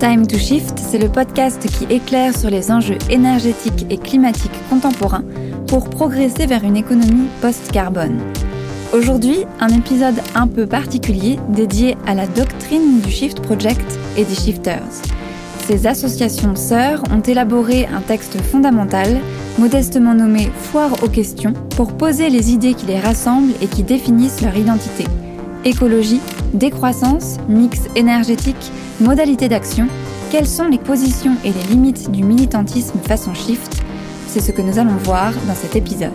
Time to Shift, c'est le podcast qui éclaire sur les enjeux énergétiques et climatiques contemporains pour progresser vers une économie post-carbone. Aujourd'hui, un épisode un peu particulier dédié à la doctrine du Shift Project et des Shifters. Ces associations sœurs ont élaboré un texte fondamental, modestement nommé Foire aux questions, pour poser les idées qui les rassemblent et qui définissent leur identité. Écologie, décroissance, mix énergétique, modalités d'action, quelles sont les positions et les limites du militantisme façon shift? C'est ce que nous allons voir dans cet épisode.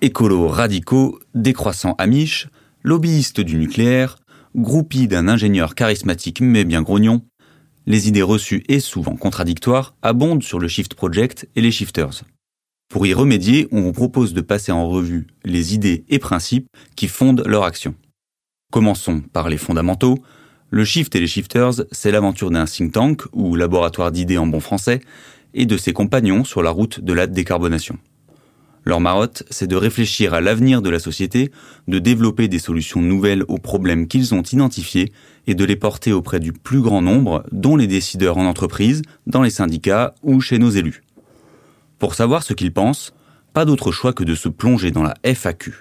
Écolos radicaux, décroissants amiches, lobbyistes du nucléaire, groupis d'un ingénieur charismatique mais bien grognon, les idées reçues et souvent contradictoires abondent sur le Shift Project et les shifters. Pour y remédier, on vous propose de passer en revue les idées et principes qui fondent leur action. Commençons par les fondamentaux. Le Shift et les Shifters, c'est l'aventure d'un think tank, ou laboratoire d'idées en bon français, et de ses compagnons sur la route de la décarbonation. Leur marotte, c'est de réfléchir à l'avenir de la société, de développer des solutions nouvelles aux problèmes qu'ils ont identifiés et de les porter auprès du plus grand nombre, dont les décideurs en entreprise, dans les syndicats ou chez nos élus. Pour savoir ce qu'ils pensent, pas d'autre choix que de se plonger dans la FAQ,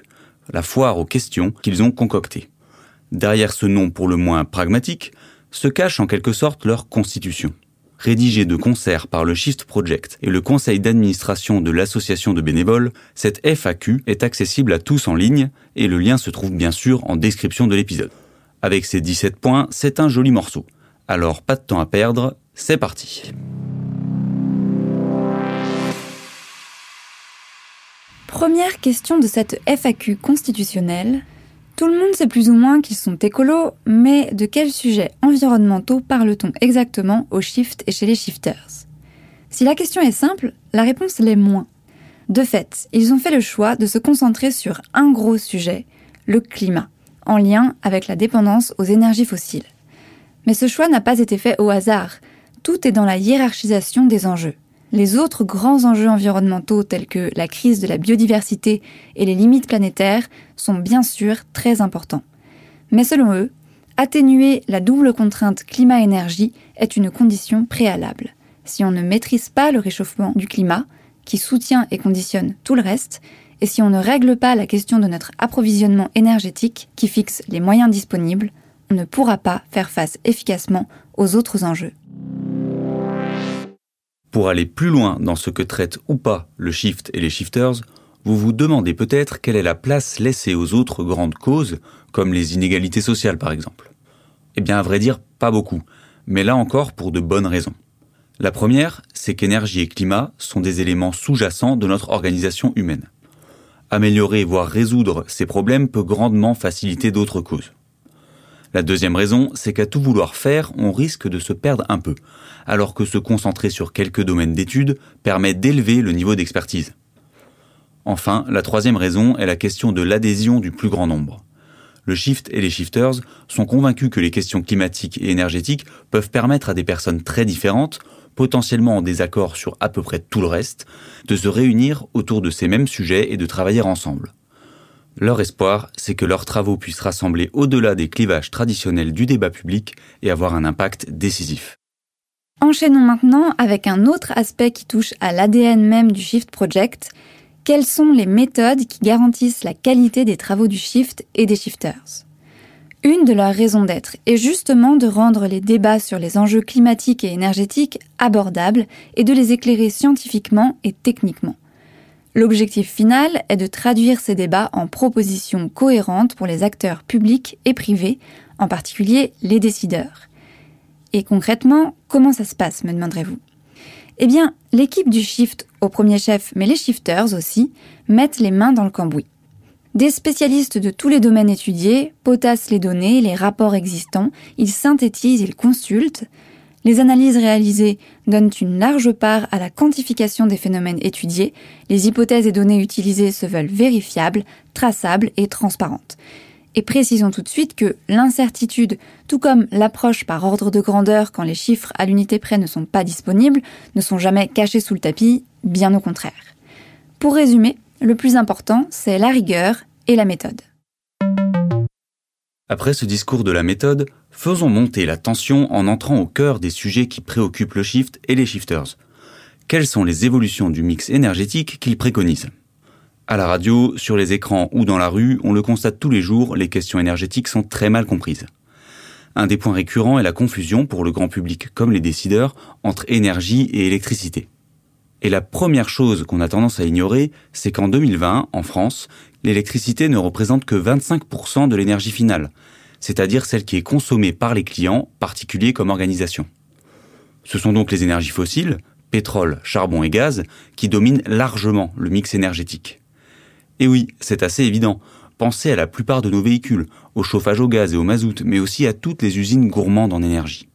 la foire aux questions qu'ils ont concoctée. Derrière ce nom pour le moins pragmatique, se cache en quelque sorte leur constitution. Rédigée de concert par le Shift Project et le conseil d'administration de l'association de bénévoles, cette FAQ est accessible à tous en ligne et le lien se trouve bien sûr en description de l'épisode. Avec ses 17 points, c'est un joli morceau. Alors pas de temps à perdre, c'est parti. Première question de cette FAQ constitutionnelle, tout le monde sait plus ou moins qu'ils sont écolos, mais de quels sujets environnementaux parle-t-on exactement au shift et chez les shifters? Si la question est simple, la réponse l'est moins. De fait, ils ont fait le choix de se concentrer sur un gros sujet, le climat, en lien avec la dépendance aux énergies fossiles. Mais ce choix n'a pas été fait au hasard, tout est dans la hiérarchisation des enjeux. Les autres grands enjeux environnementaux tels que la crise de la biodiversité et les limites planétaires sont bien sûr très importants. Mais selon eux, atténuer la double contrainte climat-énergie est une condition préalable. Si on ne maîtrise pas le réchauffement du climat, qui soutient et conditionne tout le reste, et si on ne règle pas la question de notre approvisionnement énergétique qui fixe les moyens disponibles, on ne pourra pas faire face efficacement aux autres enjeux. Pour aller plus loin dans ce que traitent ou pas le shift et les shifters, vous vous demandez peut-être quelle est la place laissée aux autres grandes causes, comme les inégalités sociales par exemple. Eh bien, à vrai dire, pas beaucoup, mais là encore pour de bonnes raisons. La première, c'est qu'énergie et climat sont des éléments sous-jacents de notre organisation humaine. Améliorer, voire résoudre ces problèmes peut grandement faciliter d'autres causes. La deuxième raison, c'est qu'à tout vouloir faire, on risque de se perdre un peu, alors que se concentrer sur quelques domaines d'études permet d'élever le niveau d'expertise. Enfin, la troisième raison est la question de l'adhésion du plus grand nombre. Le shift et les shifters sont convaincus que les questions climatiques et énergétiques peuvent permettre à des personnes très différentes, potentiellement en désaccord sur à peu près tout le reste, de se réunir autour de ces mêmes sujets et de travailler ensemble. Leur espoir, c'est que leurs travaux puissent rassembler au-delà des clivages traditionnels du débat public et avoir un impact décisif. Enchaînons maintenant avec un autre aspect qui touche à l'ADN même du Shift Project. Quelles sont les méthodes qui garantissent la qualité des travaux du Shift et des Shifters? Une de leurs raisons d'être est justement de rendre les débats sur les enjeux climatiques et énergétiques abordables et de les éclairer scientifiquement et techniquement. L'objectif final est de traduire ces débats en propositions cohérentes pour les acteurs publics et privés, en particulier les décideurs. Et concrètement, comment ça se passe, me demanderez-vous? Eh bien, l'équipe du Shift, au premier chef, mais les shifters aussi, mettent les mains dans le cambouis. Des spécialistes de tous les domaines étudiés potassent les données, les rapports existants, ils synthétisent, ils consultent, les analyses réalisées donnent une large part à la quantification des phénomènes étudiés. Les hypothèses et données utilisées se veulent vérifiables, traçables et transparentes. Et précisons tout de suite que l'incertitude, tout comme l'approche par ordre de grandeur quand les chiffres à l'unité près ne sont pas disponibles, ne sont jamais cachés sous le tapis, bien au contraire. Pour résumer, le plus important, c'est la rigueur et la méthode. Après ce discours de la méthode, faisons monter la tension en entrant au cœur des sujets qui préoccupent le shift et les shifters. Quelles sont les évolutions du mix énergétique qu'ils préconisent? À la radio, sur les écrans ou dans la rue, on le constate tous les jours, les questions énergétiques sont très mal comprises. Un des points récurrents est la confusion pour le grand public comme les décideurs entre énergie et électricité. Et la première chose qu'on a tendance à ignorer, c'est qu'en 2020, en France, l'électricité ne représente que 25% de l'énergie finale, c'est-à-dire celle qui est consommée par les clients, particuliers comme organisations. Ce sont donc les énergies fossiles, pétrole, charbon et gaz, qui dominent largement le mix énergétique. Et oui, c'est assez évident. Pensez à la plupart de nos véhicules, au chauffage au gaz et au mazout, mais aussi à toutes les usines gourmandes en énergie.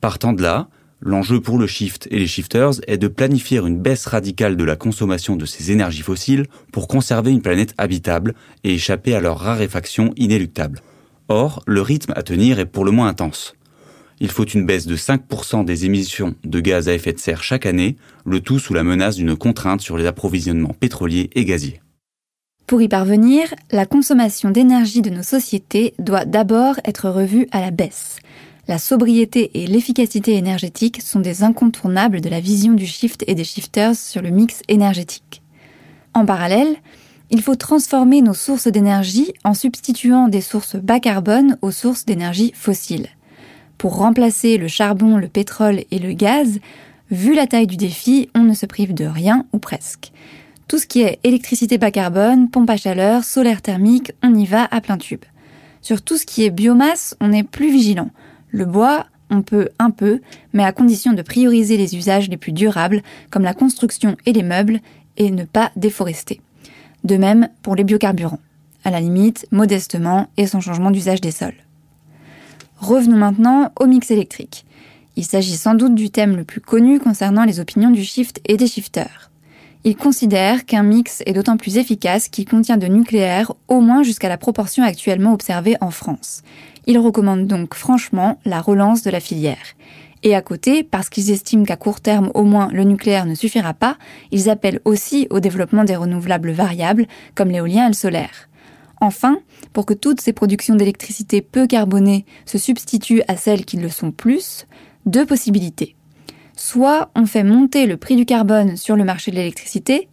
Partant de là, L'enjeu pour le shift et les shifters est de planifier une baisse radicale de la consommation de ces énergies fossiles pour conserver une planète habitable et échapper à leur raréfaction inéluctable. Or, le rythme à tenir est pour le moins intense. Il faut une baisse de 5% des émissions de gaz à effet de serre chaque année, le tout sous la menace d'une contrainte sur les approvisionnements pétroliers et gaziers. Pour y parvenir, la consommation d'énergie de nos sociétés doit d'abord être revue à la baisse la sobriété et l'efficacité énergétique sont des incontournables de la vision du shift et des shifters sur le mix énergétique. En parallèle, il faut transformer nos sources d'énergie en substituant des sources bas carbone aux sources d'énergie fossiles. Pour remplacer le charbon, le pétrole et le gaz, vu la taille du défi, on ne se prive de rien ou presque. Tout ce qui est électricité bas carbone, pompe à chaleur, solaire thermique, on y va à plein tube. Sur tout ce qui est biomasse, on est plus vigilant. Le bois, on peut un peu, mais à condition de prioriser les usages les plus durables, comme la construction et les meubles, et ne pas déforester. De même pour les biocarburants, à la limite, modestement, et sans changement d'usage des sols. Revenons maintenant au mix électrique. Il s'agit sans doute du thème le plus connu concernant les opinions du shift et des shifters. Il considère qu'un mix est d'autant plus efficace qu'il contient de nucléaire, au moins jusqu'à la proportion actuellement observée en France. Ils recommandent donc franchement la relance de la filière. Et à côté, parce qu'ils estiment qu'à court terme au moins le nucléaire ne suffira pas, ils appellent aussi au développement des renouvelables variables comme l'éolien et le solaire. Enfin, pour que toutes ces productions d'électricité peu carbonées se substituent à celles qui le sont plus, deux possibilités. Soit on fait monter le prix du carbone sur le marché de l'électricité,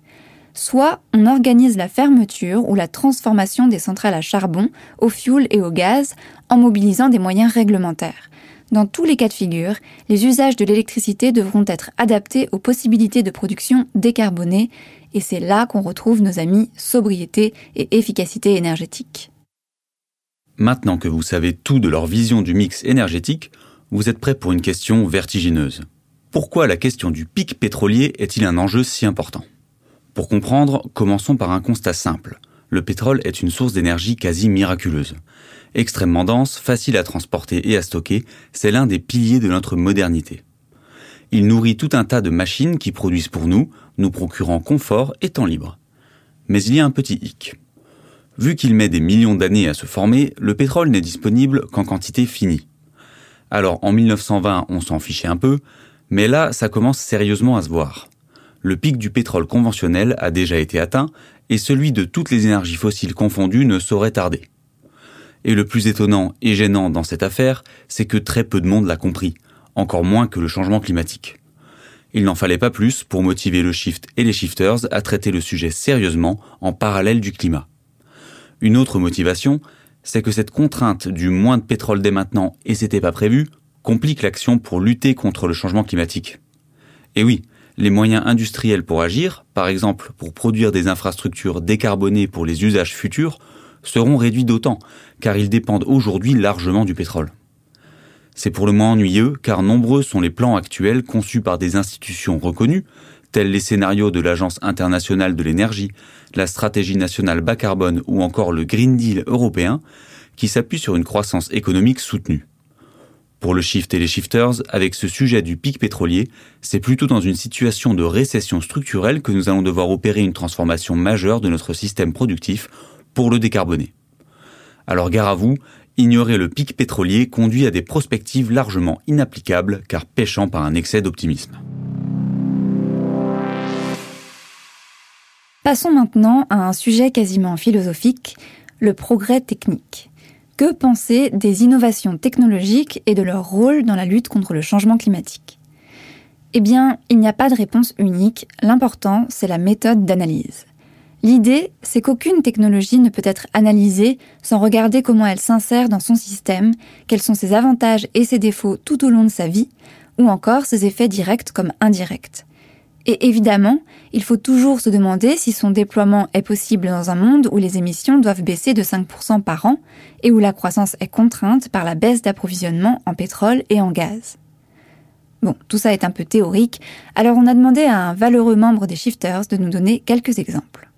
soit on organise la fermeture ou la transformation des centrales à charbon, au fioul et au gaz en mobilisant des moyens réglementaires. Dans tous les cas de figure, les usages de l'électricité devront être adaptés aux possibilités de production décarbonée et c'est là qu'on retrouve nos amis sobriété et efficacité énergétique. Maintenant que vous savez tout de leur vision du mix énergétique, vous êtes prêt pour une question vertigineuse. Pourquoi la question du pic pétrolier est-il un enjeu si important? Pour comprendre, commençons par un constat simple. Le pétrole est une source d'énergie quasi miraculeuse. Extrêmement dense, facile à transporter et à stocker, c'est l'un des piliers de notre modernité. Il nourrit tout un tas de machines qui produisent pour nous, nous procurant confort et temps libre. Mais il y a un petit hic. Vu qu'il met des millions d'années à se former, le pétrole n'est disponible qu'en quantité finie. Alors en 1920, on s'en fichait un peu, mais là, ça commence sérieusement à se voir le pic du pétrole conventionnel a déjà été atteint et celui de toutes les énergies fossiles confondues ne saurait tarder. Et le plus étonnant et gênant dans cette affaire, c'est que très peu de monde l'a compris, encore moins que le changement climatique. Il n'en fallait pas plus pour motiver le shift et les shifters à traiter le sujet sérieusement en parallèle du climat. Une autre motivation, c'est que cette contrainte du moins de pétrole dès maintenant et c'était pas prévu, complique l'action pour lutter contre le changement climatique. Et oui, les moyens industriels pour agir, par exemple pour produire des infrastructures décarbonées pour les usages futurs, seront réduits d'autant, car ils dépendent aujourd'hui largement du pétrole. C'est pour le moins ennuyeux, car nombreux sont les plans actuels conçus par des institutions reconnues, tels les scénarios de l'Agence internationale de l'énergie, la stratégie nationale bas carbone ou encore le Green Deal européen, qui s'appuient sur une croissance économique soutenue. Pour le shift et les shifters, avec ce sujet du pic pétrolier, c'est plutôt dans une situation de récession structurelle que nous allons devoir opérer une transformation majeure de notre système productif pour le décarboner. Alors gare à vous, ignorer le pic pétrolier conduit à des prospectives largement inapplicables car pêchant par un excès d'optimisme. Passons maintenant à un sujet quasiment philosophique, le progrès technique. Que penser des innovations technologiques et de leur rôle dans la lutte contre le changement climatique? Eh bien, il n'y a pas de réponse unique, l'important, c'est la méthode d'analyse. L'idée, c'est qu'aucune technologie ne peut être analysée sans regarder comment elle s'insère dans son système, quels sont ses avantages et ses défauts tout au long de sa vie, ou encore ses effets directs comme indirects. Et évidemment, il faut toujours se demander si son déploiement est possible dans un monde où les émissions doivent baisser de 5% par an et où la croissance est contrainte par la baisse d'approvisionnement en pétrole et en gaz. Bon, tout ça est un peu théorique, alors on a demandé à un valeureux membre des Shifters de nous donner quelques exemples.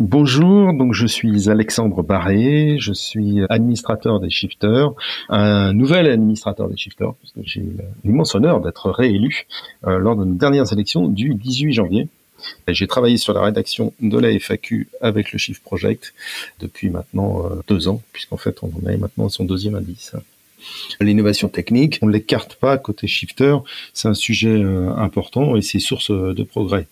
Bonjour, donc je suis Alexandre Barré, je suis administrateur des Shifters, un nouvel administrateur des Shifters, parce que j'ai l'immense honneur d'être réélu euh, lors de nos dernières élections du 18 janvier. J'ai travaillé sur la rédaction de la FAQ avec le Shift Project depuis maintenant euh, deux ans, puisqu'en fait on en est maintenant à son deuxième indice. L'innovation technique, on ne l'écarte pas côté shifter, c'est un sujet euh, important et c'est source euh, de progrès.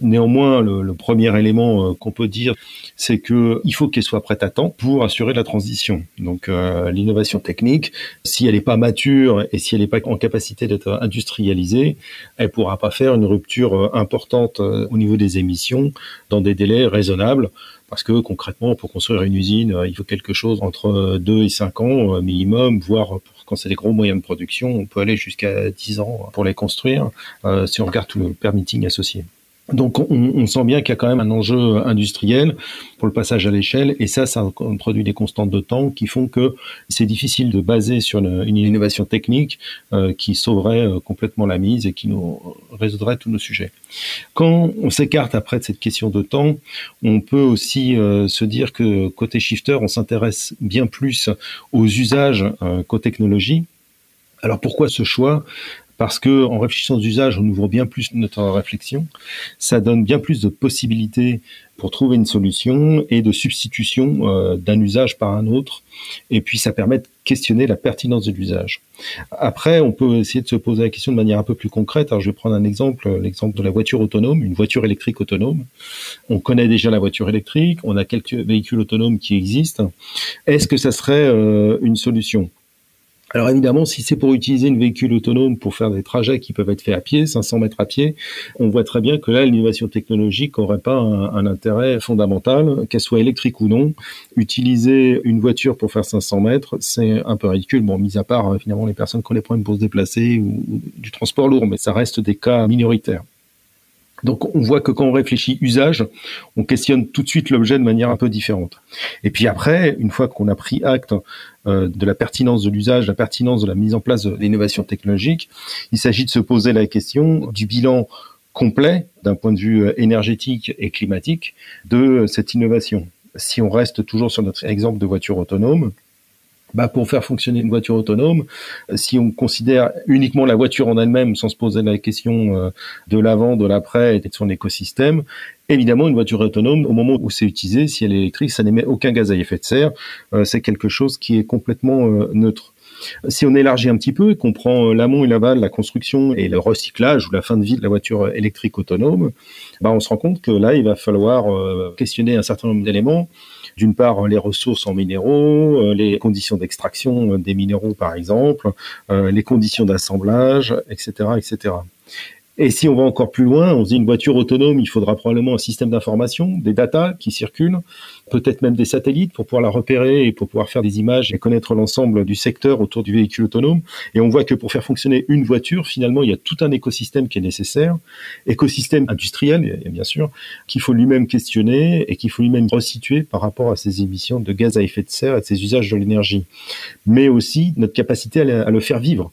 Néanmoins, le, premier élément euh, qu'on peut dire, c'est que il faut qu'elle soit prête à temps pour assurer la transition. Donc l'innovation technique, si elle n'est pas mature et si elle n'est pas en capacité d'être industrialisée, elle pourra pas faire une rupture importante au niveau des émissions dans des délais raisonnables parce que concrètement, pour construire une usine, euh, il faut quelque chose entre 2 et 5 ans euh, minimum, voire quand c'est des gros moyens de production, on peut aller jusqu'à 10 ans pour les construire, euh, si on regarde tout le permitting associé. Donc on, sent bien qu'il y a quand même un enjeu industriel pour le passage à l'échelle et ça, ça produit des constantes de temps qui font que c'est difficile de baser sur une, innovation technique euh, qui sauverait euh, complètement la mise et qui nous résoudrait tous nos sujets. Quand on s'écarte après de cette question de temps, on peut aussi euh, se dire que côté shifter, on s'intéresse bien plus aux usages qu'aux technologies. Alors pourquoi ce choix? Parce que en réfléchissant aux usages, on ouvre bien plus notre réflexion. Ça donne bien plus de possibilités pour trouver une solution et de substitution euh, d'un usage par un autre. Et puis ça permet de questionner la pertinence de l'usage. Après, on peut essayer de se poser la question de manière un peu plus concrète. Alors je vais prendre un exemple, l'exemple de la voiture autonome, une voiture électrique autonome. On connaît déjà la voiture électrique, on a quelques véhicules autonomes qui existent. Est-ce que ça serait euh, une solution? Alors évidemment, si c'est pour utiliser une véhicule autonome pour faire des trajets qui peuvent être faits à pied, 500 mètres à pied, on voit très bien que là, l'innovation technologique n'aurait pas un, intérêt fondamental, qu'elle soit électrique ou non. Utiliser une voiture pour faire 500 mètres, c'est un peu ridicule. Bon, mis à part finalement les personnes qui ont les problèmes pour se déplacer ou du transport lourd, mais ça reste des cas minoritaires. Donc on voit que quand on réfléchit usage, on questionne tout de suite l'objet de manière un peu différente. Et puis après, une fois qu'on a pris acte euh, de la pertinence de l'usage, la pertinence de la mise en place de l'innovation technologique, il s'agit de se poser la question du bilan complet d'un point de vue euh, énergétique et climatique de cette innovation. Si on reste toujours sur notre exemple de voiture autonome, bah, pour faire fonctionner une voiture autonome, euh, si on considère uniquement la voiture en elle-même sans se poser la question euh, de l'avant, de l'après et de son écosystème, évidemment une voiture autonome, au moment où c'est utilisé, si elle est électrique, ça n'émet aucun gaz à effet de serre. Euh, c'est quelque chose qui est complètement neutre. Si on élargit un petit peu et qu'on prend l'amont et l'aval, la construction et le recyclage ou la fin de vie de la voiture électrique autonome, bah on se rend compte que là, il va falloir questionner un certain nombre d'éléments d'une part, les ressources en minéraux, euh, les conditions d'extraction euh, des minéraux, par exemple, euh, les conditions d'assemblage, etc., etc. Et si on va encore plus loin, on dit une voiture autonome, il faudra probablement un système d'information, des datas qui circulent, peut-être même des satellites pour pouvoir la repérer et pour pouvoir faire des images et connaître l'ensemble du secteur autour du véhicule autonome. Et on voit que pour faire fonctionner une voiture, finalement, il y a tout un écosystème qui est nécessaire, écosystème industriel, bien sûr, qu'il faut lui-même questionner et qu'il faut lui-même resituer par rapport à ses émissions de gaz à effet de serre et de ses usages de l'énergie. Mais aussi notre capacité à le faire vivre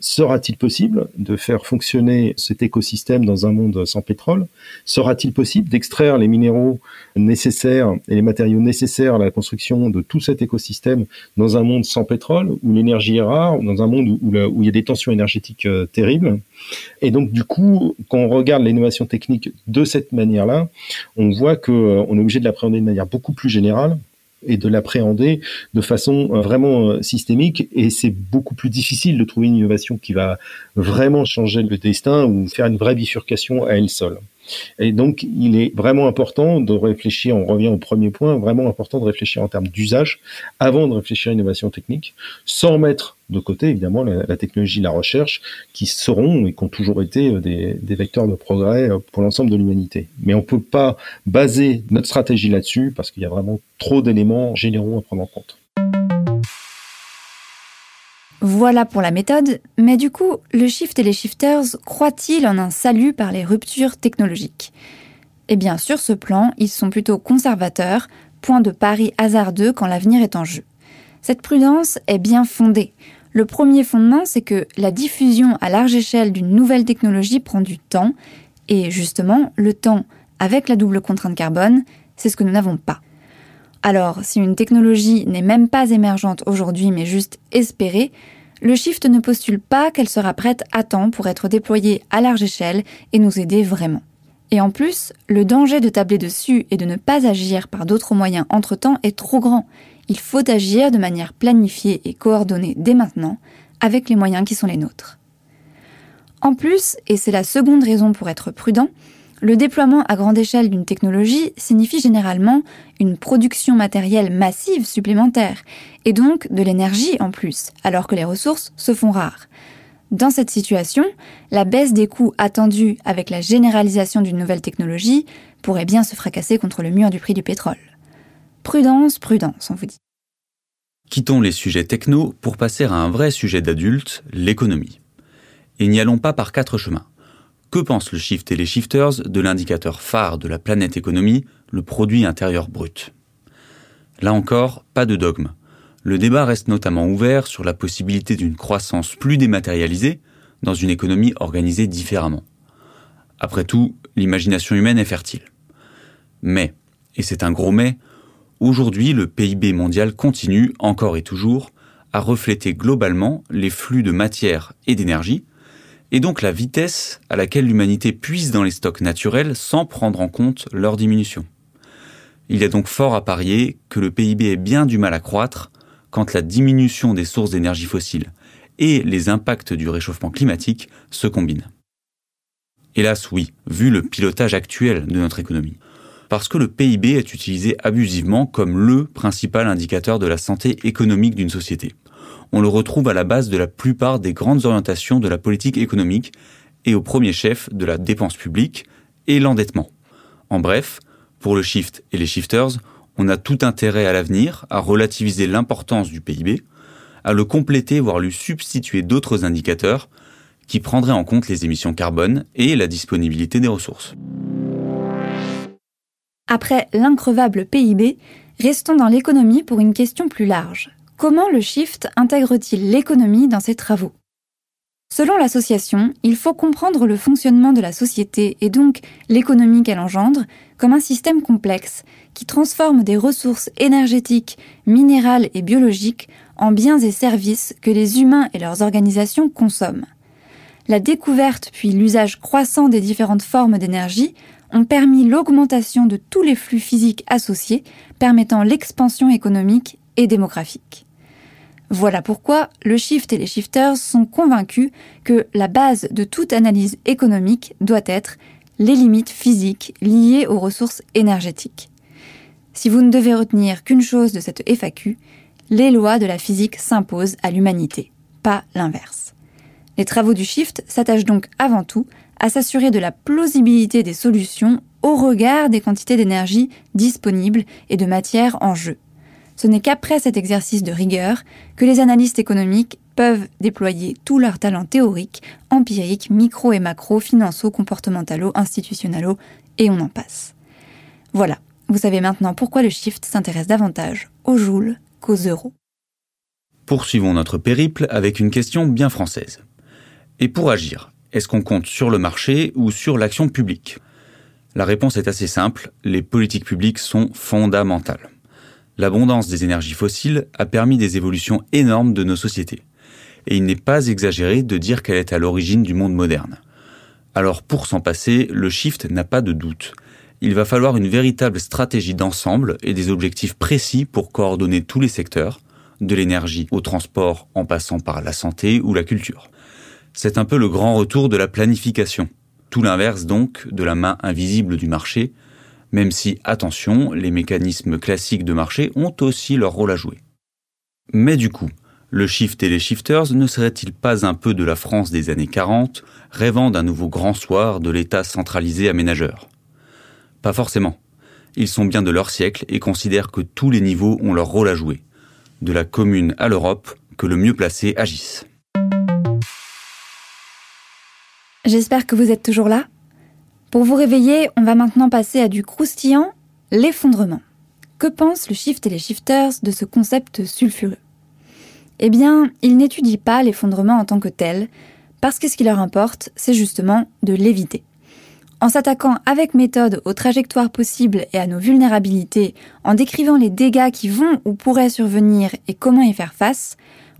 Sera-t-il possible de faire fonctionner cet écosystème dans un monde sans pétrole? Sera-t-il possible d'extraire les minéraux nécessaires et les matériaux nécessaires à la construction de tout cet écosystème dans un monde sans pétrole, où l'énergie est rare, dans un monde où, il y a des tensions énergétiques euh, terribles? Et donc, du coup, quand on regarde l'innovation technique de cette manière-là, on voit qu'on euh, est obligé de l'appréhender de manière beaucoup plus générale et de l'appréhender de façon euh, vraiment euh, systémique. Et c'est beaucoup plus difficile de trouver une innovation qui va vraiment changer le destin ou faire une vraie bifurcation à elle seule. Et donc, il est vraiment important de réfléchir, on revient au premier point, vraiment important de réfléchir en termes d'usage avant de réfléchir à l'innovation technique, sans mettre de côté, évidemment, la, technologie, la recherche, qui seront et qui ont toujours été euh, des, des vecteurs de progrès euh, pour l'ensemble de l'humanité. Mais on ne peut pas baser notre stratégie là-dessus parce qu'il y a vraiment trop d'éléments généraux à prendre en compte. Voilà pour la méthode, mais du coup, le shift et les shifters croient-ils en un salut par les ruptures technologiques? Eh bien, sur ce plan, ils sont plutôt conservateurs, point de pari hasardeux quand l'avenir est en jeu. Cette prudence est bien fondée. Le premier fondement, c'est que la diffusion à large échelle d'une nouvelle technologie prend du temps, et justement, le temps, avec la double contrainte carbone, c'est ce que nous n'avons pas. Alors, si une technologie n'est même pas émergente aujourd'hui mais juste espérée, le Shift ne postule pas qu'elle sera prête à temps pour être déployée à large échelle et nous aider vraiment. Et en plus, le danger de tabler dessus et de ne pas agir par d'autres moyens entre-temps est trop grand. Il faut agir de manière planifiée et coordonnée dès maintenant, avec les moyens qui sont les nôtres. En plus, et c'est la seconde raison pour être prudent, le déploiement à grande échelle d'une technologie signifie généralement une production matérielle massive supplémentaire, et donc de l'énergie en plus, alors que les ressources se font rares. Dans cette situation, la baisse des coûts attendue avec la généralisation d'une nouvelle technologie pourrait bien se fracasser contre le mur du prix du pétrole. Prudence, prudence, on vous dit. Quittons les sujets techno pour passer à un vrai sujet d'adulte, l'économie. Et n'y allons pas par quatre chemins. Que pensent le Shift et les Shifters de l'indicateur phare de la planète économie, le produit intérieur brut? Là encore, pas de dogme. Le débat reste notamment ouvert sur la possibilité d'une croissance plus dématérialisée dans une économie organisée différemment. Après tout, l'imagination humaine est fertile. Mais, et c'est un gros mais, aujourd'hui le PIB mondial continue, encore et toujours, à refléter globalement les flux de matière et d'énergie, et donc la vitesse à laquelle l'humanité puise dans les stocks naturels sans prendre en compte leur diminution. Il y a donc fort à parier que le PIB ait bien du mal à croître quand la diminution des sources d'énergie fossiles et les impacts du réchauffement climatique se combinent. Hélas oui, vu le pilotage actuel de notre économie. Parce que le PIB est utilisé abusivement comme le principal indicateur de la santé économique d'une société on le retrouve à la base de la plupart des grandes orientations de la politique économique et au premier chef de la dépense publique et l'endettement. En bref, pour le shift et les shifters, on a tout intérêt à l'avenir à relativiser l'importance du PIB, à le compléter voire lui substituer d'autres indicateurs qui prendraient en compte les émissions carbone et la disponibilité des ressources. Après l'increvable PIB, restons dans l'économie pour une question plus large. Comment le shift intègre-t-il l'économie dans ses travaux? Selon l'association, il faut comprendre le fonctionnement de la société et donc l'économie qu'elle engendre comme un système complexe qui transforme des ressources énergétiques, minérales et biologiques en biens et services que les humains et leurs organisations consomment. La découverte puis l'usage croissant des différentes formes d'énergie ont permis l'augmentation de tous les flux physiques associés, permettant l'expansion économique et démographique. Voilà pourquoi le shift et les shifters sont convaincus que la base de toute analyse économique doit être les limites physiques liées aux ressources énergétiques. Si vous ne devez retenir qu'une chose de cette FAQ, les lois de la physique s'imposent à l'humanité, pas l'inverse. Les travaux du shift s'attachent donc avant tout à s'assurer de la plausibilité des solutions au regard des quantités d'énergie disponibles et de matière en jeu ce n'est qu'après cet exercice de rigueur que les analystes économiques peuvent déployer tout leur talent théorique, empirique, micro et macro, financiaux, comportementalo, institutionnalo, et on en passe. Voilà, vous savez maintenant pourquoi le shift s'intéresse davantage aux joules qu'aux euros. Poursuivons notre périple avec une question bien française. Et pour agir, est-ce qu'on compte sur le marché ou sur l'action publique? La réponse est assez simple, les politiques publiques sont fondamentales l'abondance des énergies fossiles a permis des évolutions énormes de nos sociétés. Et il n'est pas exagéré de dire qu'elle est à l'origine du monde moderne. Alors pour s'en passer, le shift n'a pas de doute. Il va falloir une véritable stratégie d'ensemble et des objectifs précis pour coordonner tous les secteurs, de l'énergie au transport en passant par la santé ou la culture. C'est un peu le grand retour de la planification. Tout l'inverse donc de la main invisible du marché, même si, attention, les mécanismes classiques de marché ont aussi leur rôle à jouer. Mais du coup, le shift et les shifters ne seraient-ils pas un peu de la France des années 40, rêvant d'un nouveau grand soir de l'État centralisé aménageur? Pas forcément. Ils sont bien de leur siècle et considèrent que tous les niveaux ont leur rôle à jouer, de la commune à l'Europe, que le mieux placé agisse. J'espère que vous êtes toujours là. Pour vous réveiller, on va maintenant passer à du croustillant, l'effondrement. Que pensent le shift et les shifters de ce concept sulfureux? Eh bien, ils n'étudient pas l'effondrement en tant que tel, parce que ce qui leur importe, c'est justement de l'éviter. En s'attaquant avec méthode aux trajectoires possibles et à nos vulnérabilités, en décrivant les dégâts qui vont ou pourraient survenir et comment y faire face,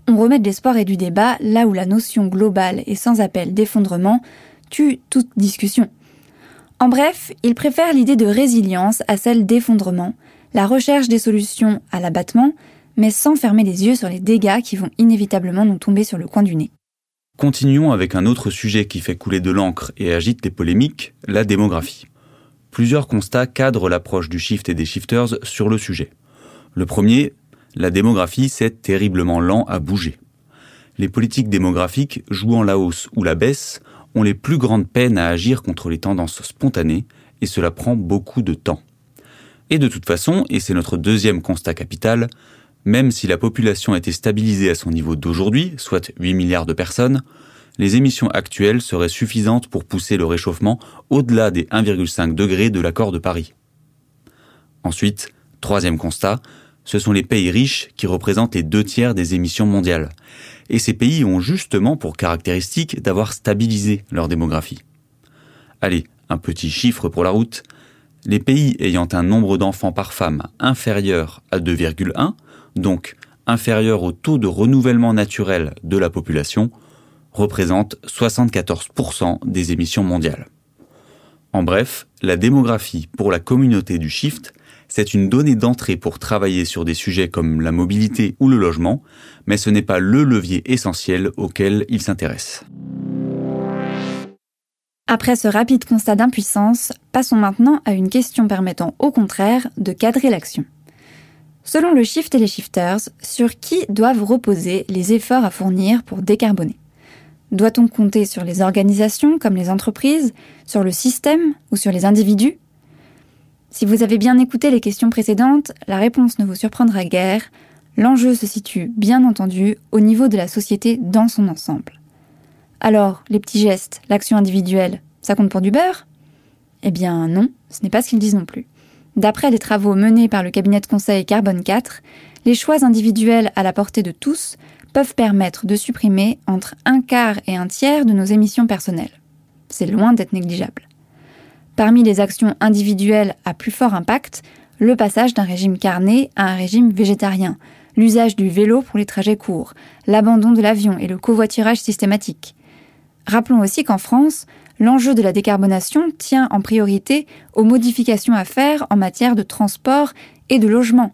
on remet de l'espoir et du débat là où la notion globale et sans appel d'effondrement tue toute discussion. En bref, ils préfèrent l'idée de résilience à celle d'effondrement, la recherche des solutions à l'abattement, mais sans fermer les yeux sur les dégâts qui vont inévitablement nous tomber sur le coin du nez. Continuons avec un autre sujet qui fait couler de l'encre et agite les polémiques, la démographie. Plusieurs constats cadrent l'approche du shift et des shifters sur le sujet. Le premier, la démographie, c'est terriblement lent à bouger. Les politiques démographiques, jouant la hausse ou la baisse, ont les plus grandes peines à agir contre les tendances spontanées, et cela prend beaucoup de temps. Et de toute façon, et c'est notre deuxième constat capital, même si la population était stabilisée à son niveau d'aujourd'hui, soit 8 milliards de personnes, les émissions actuelles seraient suffisantes pour pousser le réchauffement au-delà des 1,5 degrés de l'accord de Paris. Ensuite, troisième constat, ce sont les pays riches qui représentent les deux tiers des émissions mondiales. Et ces pays ont justement pour caractéristique d'avoir stabilisé leur démographie. Allez, un petit chiffre pour la route. Les pays ayant un nombre d'enfants par femme inférieur à 2,1, donc inférieur au taux de renouvellement naturel de la population, représentent 74% des émissions mondiales. En bref, la démographie pour la communauté du shift c'est une donnée d'entrée pour travailler sur des sujets comme la mobilité ou le logement, mais ce n'est pas le levier essentiel auquel il s'intéresse. Après ce rapide constat d'impuissance, passons maintenant à une question permettant au contraire de cadrer l'action. Selon le Shift et les Shifters, sur qui doivent reposer les efforts à fournir pour décarboner? Doit-on compter sur les organisations comme les entreprises, sur le système ou sur les individus? Si vous avez bien écouté les questions précédentes, la réponse ne vous surprendra guère. L'enjeu se situe, bien entendu, au niveau de la société dans son ensemble. Alors, les petits gestes, l'action individuelle, ça compte pour du beurre? Eh bien non, ce n'est pas ce qu'ils disent non plus. D'après les travaux menés par le cabinet de conseil Carbone 4, les choix individuels à la portée de tous peuvent permettre de supprimer entre un quart et un tiers de nos émissions personnelles. C'est loin d'être négligeable. Parmi les actions individuelles à plus fort impact, le passage d'un régime carné à un régime végétarien, l'usage du vélo pour les trajets courts, l'abandon de l'avion et le covoiturage systématique. Rappelons aussi qu'en France, l'enjeu de la décarbonation tient en priorité aux modifications à faire en matière de transport et de logement,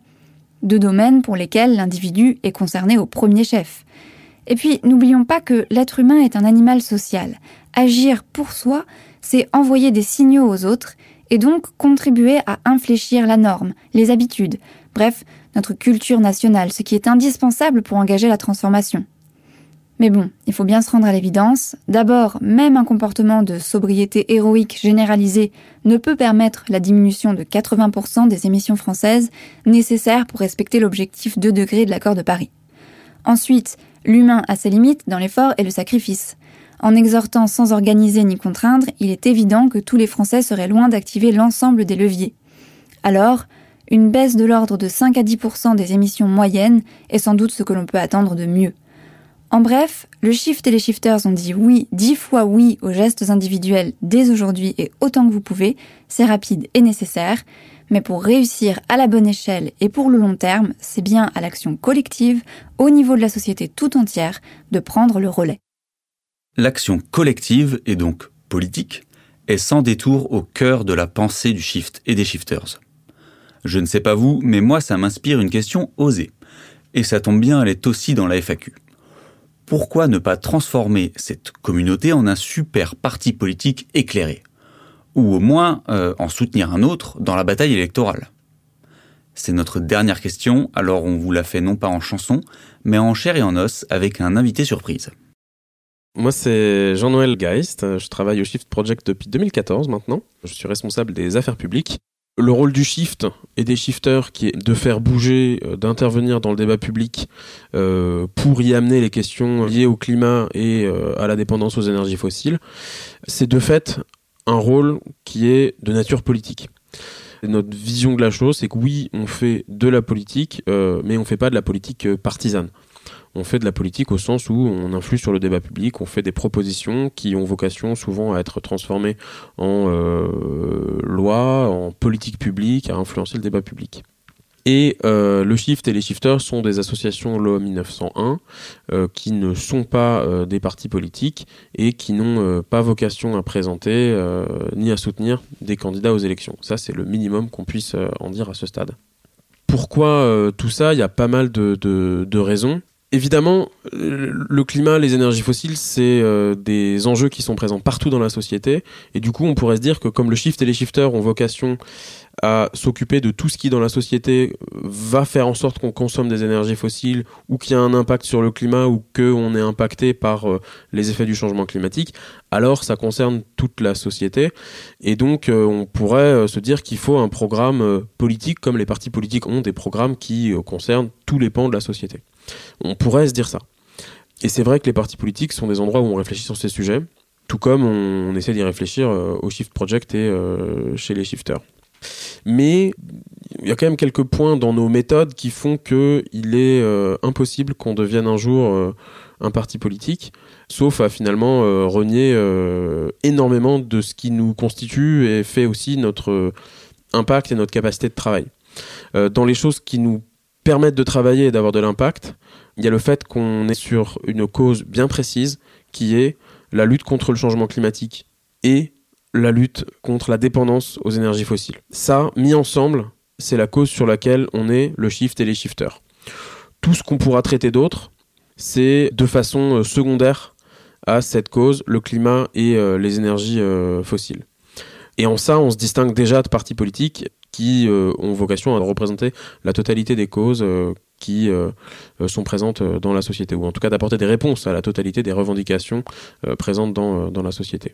deux domaines pour lesquels l'individu est concerné au premier chef. Et puis, n'oublions pas que l'être humain est un animal social. Agir pour soi, c'est envoyer des signaux aux autres et donc contribuer à infléchir la norme, les habitudes, bref, notre culture nationale, ce qui est indispensable pour engager la transformation. Mais bon, il faut bien se rendre à l'évidence. D'abord, même un comportement de sobriété héroïque généralisé ne peut permettre la diminution de 80% des émissions françaises nécessaires pour respecter l'objectif 2 degrés de l'accord de Paris. Ensuite, l'humain a ses limites dans l'effort et le sacrifice. En exhortant sans organiser ni contraindre, il est évident que tous les Français seraient loin d'activer l'ensemble des leviers. Alors, une baisse de l'ordre de 5 à 10% des émissions moyennes est sans doute ce que l'on peut attendre de mieux. En bref, le shift et les shifters ont dit oui, dix fois oui aux gestes individuels dès aujourd'hui et autant que vous pouvez, c'est rapide et nécessaire, mais pour réussir à la bonne échelle et pour le long terme, c'est bien à l'action collective, au niveau de la société tout entière, de prendre le relais. L'action collective, et donc politique, est sans détour au cœur de la pensée du shift et des shifters. Je ne sais pas vous, mais moi ça m'inspire une question osée. Et ça tombe bien, elle est aussi dans la FAQ. pourquoi ne pas transformer cette communauté en un super parti politique éclairé? Ou au moins euh, en soutenir un autre dans la bataille électorale C'est notre dernière question, alors on vous la fait non pas en chanson, mais en chair et en os avec un invité surprise. Moi, c'est Jean-Noël Geist. Je travaille au Shift Project depuis 2014 maintenant. Je suis responsable des affaires publiques le rôle du shift et des shifters qui est de faire bouger, euh, d'intervenir dans le débat public euh, pour y amener les questions liées au climat et à la dépendance aux énergies fossiles, c'est de fait un rôle qui est de nature politique. notre vision de la chose, c'est que oui, on fait de la politique, mais on fait pas de la politique partisane on fait de la politique au sens où on influe sur le débat public, on fait des propositions qui ont vocation souvent à être transformées en euh, loi, en politique publique, à influencer le débat public. Et euh, le Shift et les Shifters sont des associations loi 1901 euh, qui ne sont pas des partis politiques et qui n'ont pas vocation à présenter ni à soutenir des candidats aux élections. Ça, c'est le minimum qu'on puisse en dire à ce stade. Pourquoi tout ça? Il y a pas mal de raisons. Évidemment, euh, le climat, les énergies fossiles, c'est euh, des enjeux qui sont présents partout dans la société. Et du coup, on pourrait se dire que comme le shift et les shifters ont vocation à s'occuper de tout ce qui dans la société va faire en sorte qu'on consomme des énergies fossiles ou qu'il y a un impact sur le climat ou qu'on est impacté par euh, les effets du changement climatique, alors ça concerne toute la société. Et donc on pourrait se dire qu'il faut un programme politique comme les partis politiques ont des programmes qui concernent tous les pans de la société. On pourrait se dire ça. Et c'est vrai que les partis politiques sont des endroits où on réfléchit sur ces sujets, tout comme on, essaie d'y réfléchir euh, au Shift Project et euh, chez les shifters. Mais il y a quand même quelques points dans nos méthodes qui font qu'il est euh, impossible qu'on devienne un jour un parti politique, sauf à finalement renier énormément de ce qui nous constitue et fait aussi notre impact et notre capacité de travail. dans les choses qui nous permettent de travailler et d'avoir de l'impact, il y a le fait qu'on est sur une cause bien précise qui est la lutte contre le changement climatique et la lutte contre la dépendance aux énergies fossiles. Ça, mis ensemble, c'est la cause sur laquelle on est le shift et les shifters. Tout ce qu'on pourra traiter d'autre, c'est de façon euh, secondaire à cette cause, le climat et euh, les énergies euh, fossiles. Et en ça, on se distingue déjà de partis politiques qui ont vocation à représenter la totalité des causes qui sont présentes dans la société, ou en tout cas d'apporter des réponses à la totalité des revendications présentes dans la société.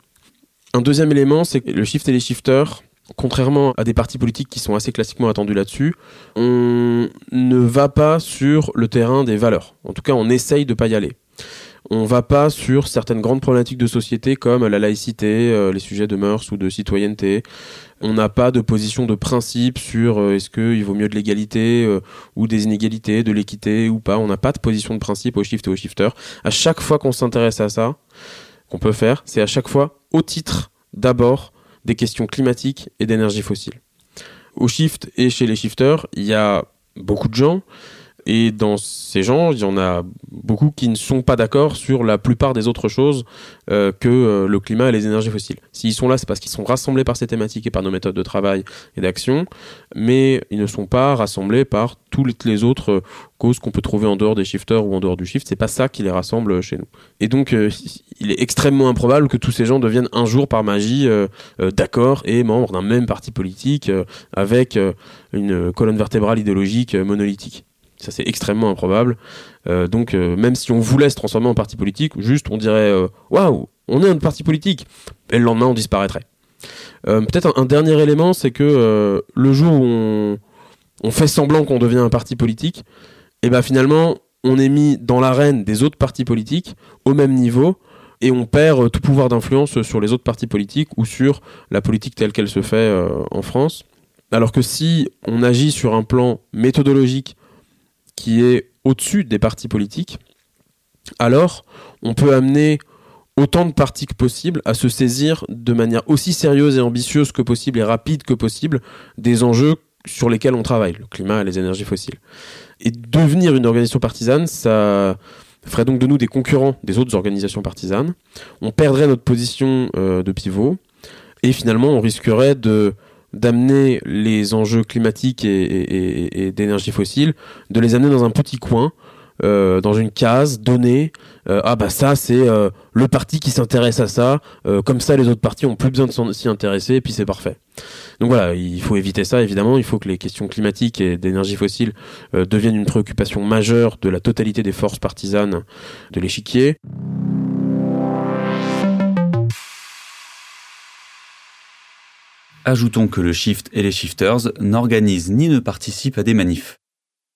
Un deuxième élément, c'est que le shift et les shifters, contrairement à des partis politiques qui sont assez classiquement attendus là-dessus, on ne va pas sur le terrain des valeurs. En tout cas, on essaye de pas y aller on va pas sur certaines grandes problématiques de société comme la laïcité, euh, les sujets de mœurs ou de citoyenneté. On n'a pas de position de principe sur euh, est-ce qu'il vaut mieux de l'égalité euh, ou des inégalités, de l'équité ou pas. On n'a pas de position de principe au shift et au shifter. À chaque fois qu'on s'intéresse à ça, qu'on peut faire, c'est à chaque fois au titre d'abord des questions climatiques et d'énergie fossile. Au shift et chez les shifters, il y a beaucoup de gens et dans ces gens, il y en a beaucoup qui ne sont pas d'accord sur la plupart des autres choses euh, que euh, le climat et les énergies fossiles. S'ils sont là, c'est parce qu'ils sont rassemblés par ces thématiques et par nos méthodes de travail et d'action, mais ils ne sont pas rassemblés par toutes les autres euh, causes qu'on peut trouver en dehors des shifters ou en dehors du shift. C'est pas ça qui les rassemble chez nous. Et donc, il est extrêmement improbable que tous ces gens deviennent un jour par magie d'accord et membres d'un même parti politique avec une colonne vertébrale idéologique monolithique. Ça, c'est extrêmement improbable. Euh, donc, euh, même si on voulait se transformer en parti politique, juste on dirait euh, waouh, on est un parti politique, et le lendemain on disparaîtrait. Peut-être un, dernier élément, c'est que le jour où on, fait semblant qu'on devient un parti politique, et eh ben finalement on est mis dans l'arène des autres partis politiques au même niveau et on perd tout pouvoir d'influence sur les autres partis politiques ou sur la politique telle qu'elle se fait en France. Alors que si on agit sur un plan méthodologique qui est au-dessus des partis politiques, alors on peut amener autant de partis que possible à se saisir de manière aussi sérieuse et ambitieuse que possible et rapide que possible des enjeux sur lesquels on travaille, le climat et les énergies fossiles. Et devenir une organisation partisane, ça ferait donc de nous des concurrents des autres organisations partisanes. On perdrait notre position euh, de pivot et finalement on risquerait de d'amener les enjeux climatiques et, d'énergie fossile, de les amener dans un petit coin euh, dans une case donnée. Euh, ah bah ça c'est euh, le parti qui s'intéresse à ça. comme ça les autres partis ont plus besoin de s'y intéresser et puis c'est parfait. Donc voilà, il faut éviter ça évidemment. Il faut que les questions climatiques et d'énergie fossile deviennent une préoccupation majeure de la totalité des forces partisanes de l'échiquier. Ajoutons que le Shift et les Shifters n'organisent ni ne participent à des manifs.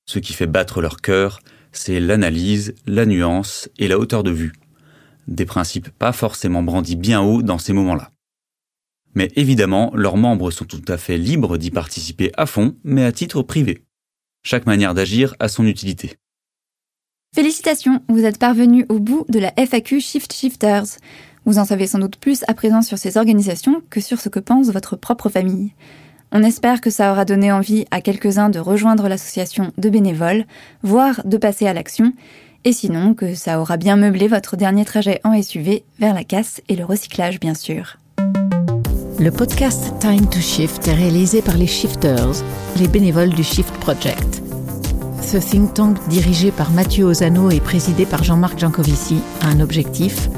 Ce qui fait battre leur cœur, c'est l'analyse, la nuance et la hauteur de vue. Des principes pas forcément brandis bien haut dans ces moments-là. Mais évidemment, leurs membres sont tout à fait libres d'y participer à fond, mais à titre privé. Chaque manière d'agir a son utilité. Félicitations, vous êtes parvenu au bout de la FAQ Shift Shifters. Vous en savez sans doute plus à présent sur ces organisations que sur ce que pense votre propre famille. On espère que ça aura donné envie à quelques-uns de rejoindre l'association de bénévoles, voire de passer à l'action, et sinon que ça aura bien meublé votre dernier trajet en SUV vers la casse et le recyclage bien sûr. Le podcast Time to Shift est réalisé par les Shifters, les bénévoles du Shift Project. Ce think tank dirigé par Mathieu Ozano et présidé par Jean-Marc Jancovici a un objectif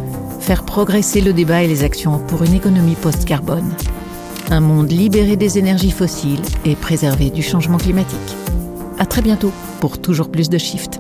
faire progresser le débat et les actions pour une économie post-carbone. Un monde libéré des énergies fossiles et préservé du changement climatique. À très bientôt pour toujours plus de Shift.